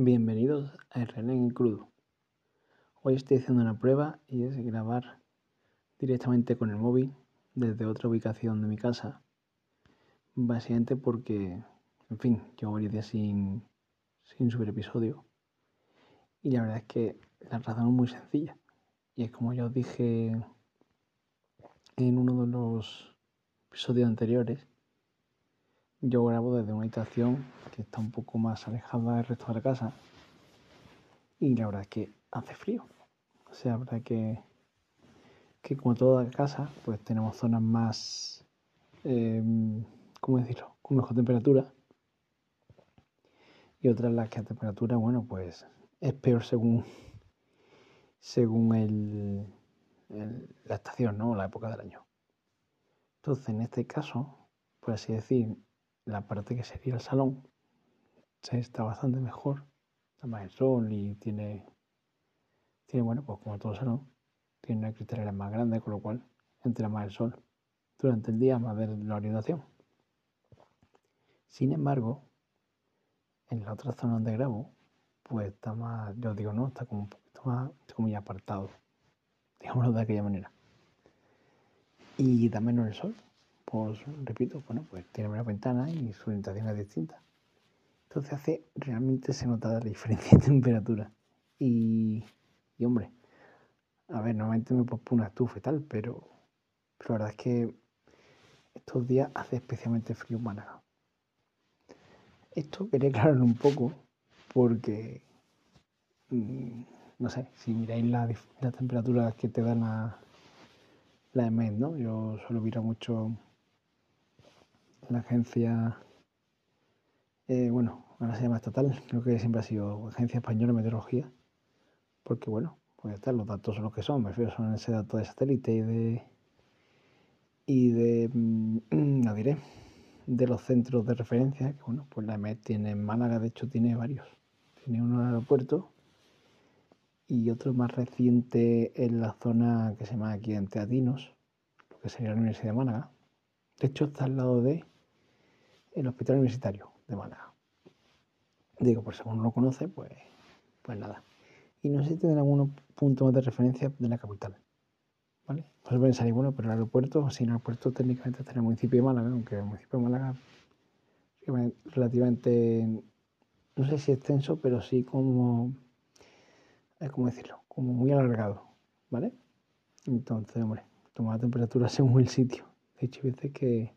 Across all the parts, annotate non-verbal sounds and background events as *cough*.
Bienvenidos a RN en crudo. Hoy estoy haciendo una prueba y es grabar directamente con el móvil desde otra ubicación de mi casa. Básicamente porque, en fin, llevo varios días sin, sin subir episodio. Y la verdad es que la razón es muy sencilla. Y es como ya os dije en uno de los episodios anteriores, yo grabo desde una habitación que está un poco más alejada del resto de la casa y la verdad es que hace frío. O sea, la verdad que, que como toda casa, pues tenemos zonas más, eh, ¿cómo decirlo?, con mejor temperatura y otras las que a temperatura, bueno, pues es peor según, según el, la estación, ¿no? La época del año. Entonces, en este caso, por así decir, la parte que sería el salón está bastante mejor, está más el sol y tiene, tiene bueno, pues como todo salón, tiene una cristalera más grande, con lo cual entra más el sol durante el día, más de la orientación. Sin embargo, en la otra zona donde grabo, pues está más, yo digo, no, está como un poquito más, como muy apartado, digámoslo de aquella manera. Y da menos el sol, pues repito, bueno, pues tiene menos ventanas y su orientación es distinta. Entonces hace, realmente se nota la diferencia de temperatura. Y, y hombre, a ver, normalmente me pongo una estufa y tal, pero, la verdad es que estos días hace especialmente frío en Málaga. Esto quería aclararlo un poco porque, mmm, no sé, si miráis las la temperaturas que te dan la, la EMED, ¿no? Yo suelo mirar mucho la agencia, eh, bueno, ahora se llama estatal, creo que siempre ha sido Agencia Española de Meteorología, porque bueno, pues estar los datos son los que son, me refiero son ese dato de satélite y de, y de, mm, *clears throat* no diré, de los centros de referencia, que bueno, pues la EMET tiene en Málaga, de hecho tiene varios, tiene uno en el aeropuerto y otro más reciente en la zona que se llama aquí en Teatinos, que sería la Universidad de Málaga. De hecho está al lado de el Hospital Universitario de Málaga. Digo, por si uno lo conoce, pues, pues nada. Y no sé si tienen algunos puntos de referencia de la capital. ¿Vale? Pues pensaréis, bueno, pero el aeropuerto, si el aeropuerto técnicamente está en el municipio de Málaga, aunque el municipio de Málaga es relativamente, no sé si extenso, pero sí como, ¿cómo decirlo? Como muy alargado, ¿vale? Entonces, hombre, toma la temperatura según el sitio. De hecho, hay veces que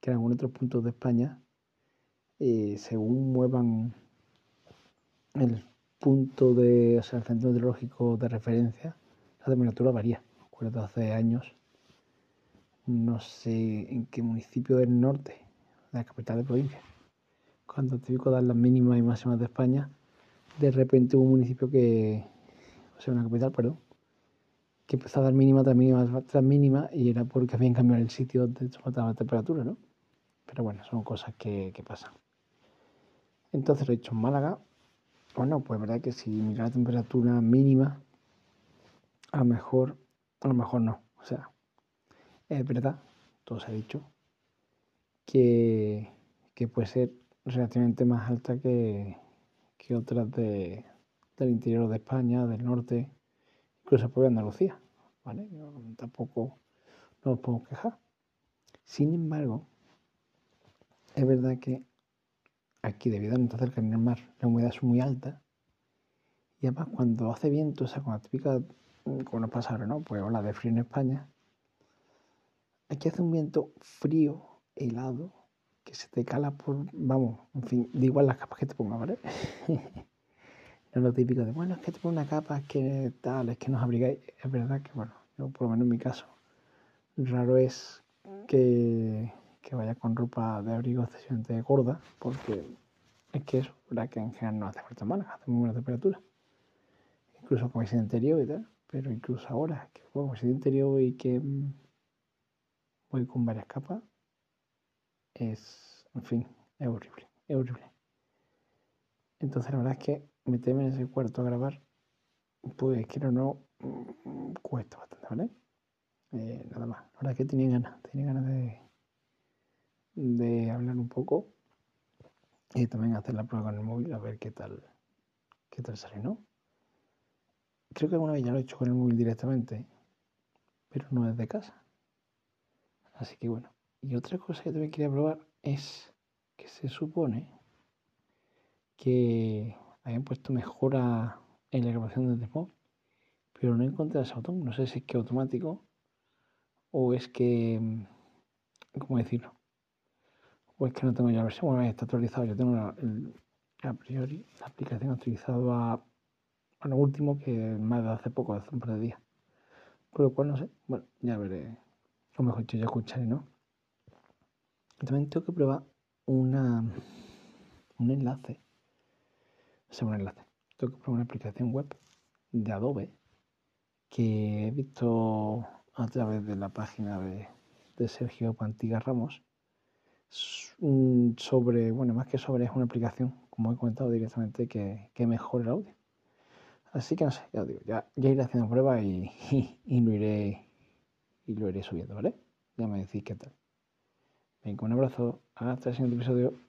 que en algunos otros puntos de España, eh, según muevan el punto de, o sea, el centro meteorológico de referencia, la temperatura varía. Recuerdo hace años, no sé en qué municipio del norte, la capital de provincia, cuando típico dar las mínimas y máximas de España, de repente hubo un municipio que, o sea, una capital, perdón, que empezó a dar mínima tras mínima tras mínima y era porque habían cambiado el sitio donde se la temperatura, ¿no? Pero bueno, son cosas que, que pasan. Entonces lo he dicho en Málaga. Bueno, pues verdad que si mira la temperatura mínima, a lo mejor, a lo mejor no. O sea, es verdad, todo se ha dicho, que, que puede ser relativamente más alta que, que otras de, del interior de España, del norte, incluso por Andalucía. ¿vale? Tampoco no os puedo quejar. Sin embargo, es verdad que aquí, debido a estar cerca del mar, la humedad es muy alta. Y además, cuando hace viento, o sea, con la típica, como nos pasa ahora, ¿no? Pues ola de frío en España, aquí hace un viento frío, helado, que se te cala por, vamos, en fin, da igual las capas que te pongas, ¿vale? *laughs* es lo típico de, bueno, es que te pongo una capa, es que tal, es que nos abrigáis. Es verdad que, bueno, yo por lo menos en mi caso, raro es que que vaya con ropa de abrigo excesivamente gorda, porque es que eso, la que en general no hace falta Málaga, hace muy buena temperatura. Incluso con ese interior y tal, pero incluso ahora, que juego ese interior y que mm, voy con varias capas, es, en fin, es horrible, es horrible. Entonces la verdad es que meterme en ese cuarto a grabar, pues quiero no, mm, cuesta bastante, ¿vale? Eh, nada más. La verdad es que tenía ganas, tenía ganas de de hablar un poco y también hacer la prueba con el móvil a ver qué tal, qué tal sale, ¿no? Creo que alguna vez ya lo he hecho con el móvil directamente, pero no desde casa. Así que bueno. Y otra cosa que también quería probar es que se supone que habían puesto mejora en la grabación desde móvil, pero no encontré ese botón. No sé si es que automático o es que, mm, ¿cómo decirlo? O es que no tengo ya la versión. Bueno, está actualizado. Yo tengo a priori la aplicación actualizada a, lo último que más de hace poco, hace un par de días. Por lo cual no sé. Bueno, ya veré. O mejor dicho, ya escucharé, ¿no? También tengo que probar una, un enlace. Un enlace. Tengo que probar una aplicación web de Adobe que he visto a través de la página de, Sergio Pantiga Ramos sobre, bueno, más que sobre, es una aplicación, como he comentado directamente, que, que mejora el audio. Así que no sé, ya digo, ya, ya iré haciendo pruebas y, y, lo iré y lo iré subiendo, ¿vale? Ya me decís qué tal. Venga, un abrazo, hasta el siguiente episodio.